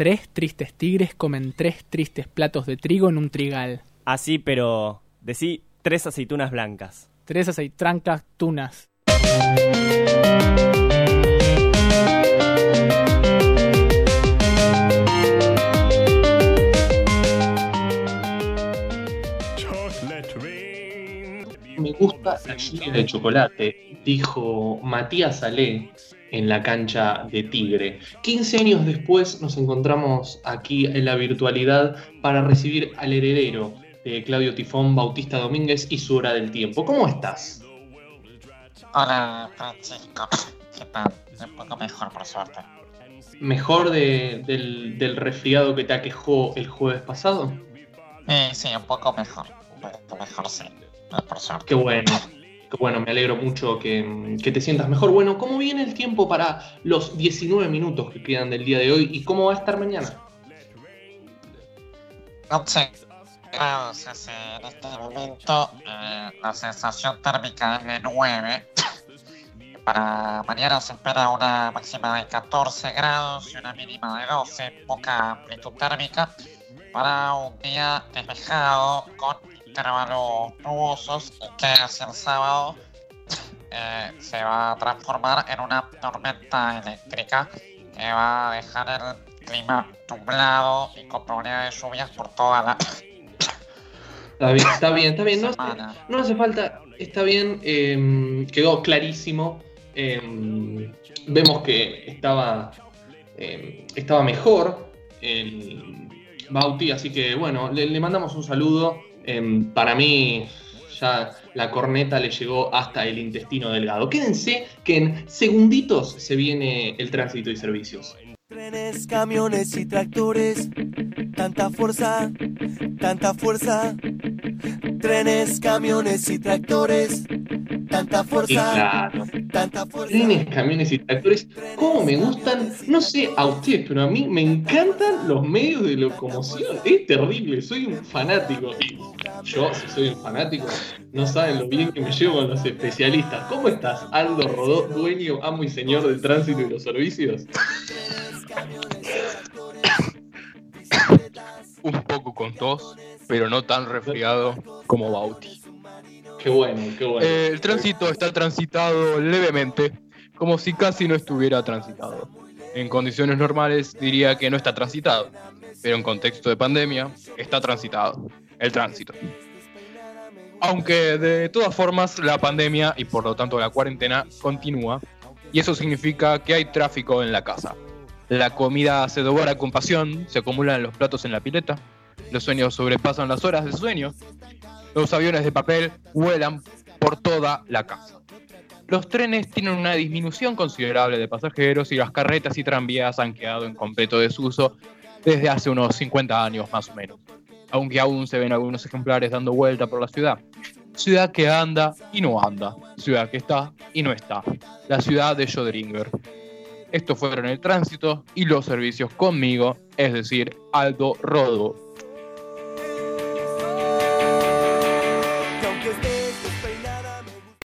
Tres tristes tigres comen tres tristes platos de trigo en un trigal. Así, pero decí tres aceitunas blancas. Tres aceitrancas tunas. Me gusta la lluvia de chocolate, dijo Matías Salé en la cancha de Tigre. 15 años después nos encontramos aquí en la virtualidad para recibir al heredero de Claudio Tifón, Bautista Domínguez y su hora del tiempo. ¿Cómo estás? Hola, Francisco. ¿Qué tal? Un poco mejor, por suerte. ¿Mejor de- del, del resfriado que te aquejó el jueves pasado? Eh, sí, un poco mejor. Un poco mejor, sí. Por suerte. Qué bueno. Qué bueno, me alegro mucho que, que te sientas mejor. Bueno, ¿cómo viene el tiempo para los 19 minutos que quedan del día de hoy y cómo va a estar mañana? 11 grados hace en este momento. eh, la sensación térmica es de 9. Para mañana se espera una máxima de 14 grados y una mínima de 12. Poca amplitud térmica. Para un día despejado con intervalos nubosos y que hacia el sábado eh, se va a transformar en una tormenta eléctrica que va a dejar el clima nublado y con probabilidad de lluvias por toda la Está bien, está bien, está bien. No, hace falta, está bien, eh, quedó clarísimo. Eh, vemos que estaba, eh, estaba mejor el Bauti, así que bueno, le, le mandamos un saludo. Eh, para mí, ya la corneta le llegó hasta el intestino delgado. Quédense que en segunditos se viene el tránsito y servicios. Trenes, camiones y tractores, tanta fuerza, tanta fuerza. Trenes, camiones y tractores, tanta fuerza, claro, tanta fuerza. trenes, camiones y tractores, ¿cómo me gustan? No sé a ustedes, pero a mí me encantan los medios de locomoción. Es terrible, soy un fanático. Y yo, si soy un fanático, no saben lo bien que me llevo con los especialistas. ¿Cómo estás, Aldo Rodó, dueño, amo y señor del tránsito y los servicios? un poco con tos, pero no tan resfriado como Bauti. Qué bueno, qué bueno. Eh, el tránsito está transitado levemente, como si casi no estuviera transitado. En condiciones normales diría que no está transitado, pero en contexto de pandemia está transitado el tránsito. Aunque de todas formas la pandemia y por lo tanto la cuarentena continúa, y eso significa que hay tráfico en la casa. La comida se devora con pasión, se acumulan los platos en la pileta, los sueños sobrepasan las horas de sueño, los aviones de papel vuelan por toda la casa. Los trenes tienen una disminución considerable de pasajeros y las carretas y tranvías han quedado en completo desuso desde hace unos 50 años más o menos, aunque aún se ven algunos ejemplares dando vuelta por la ciudad. Ciudad que anda y no anda, ciudad que está y no está, la ciudad de Schrödinger. Estos fueron el tránsito y los servicios conmigo, es decir, Aldo Rodo.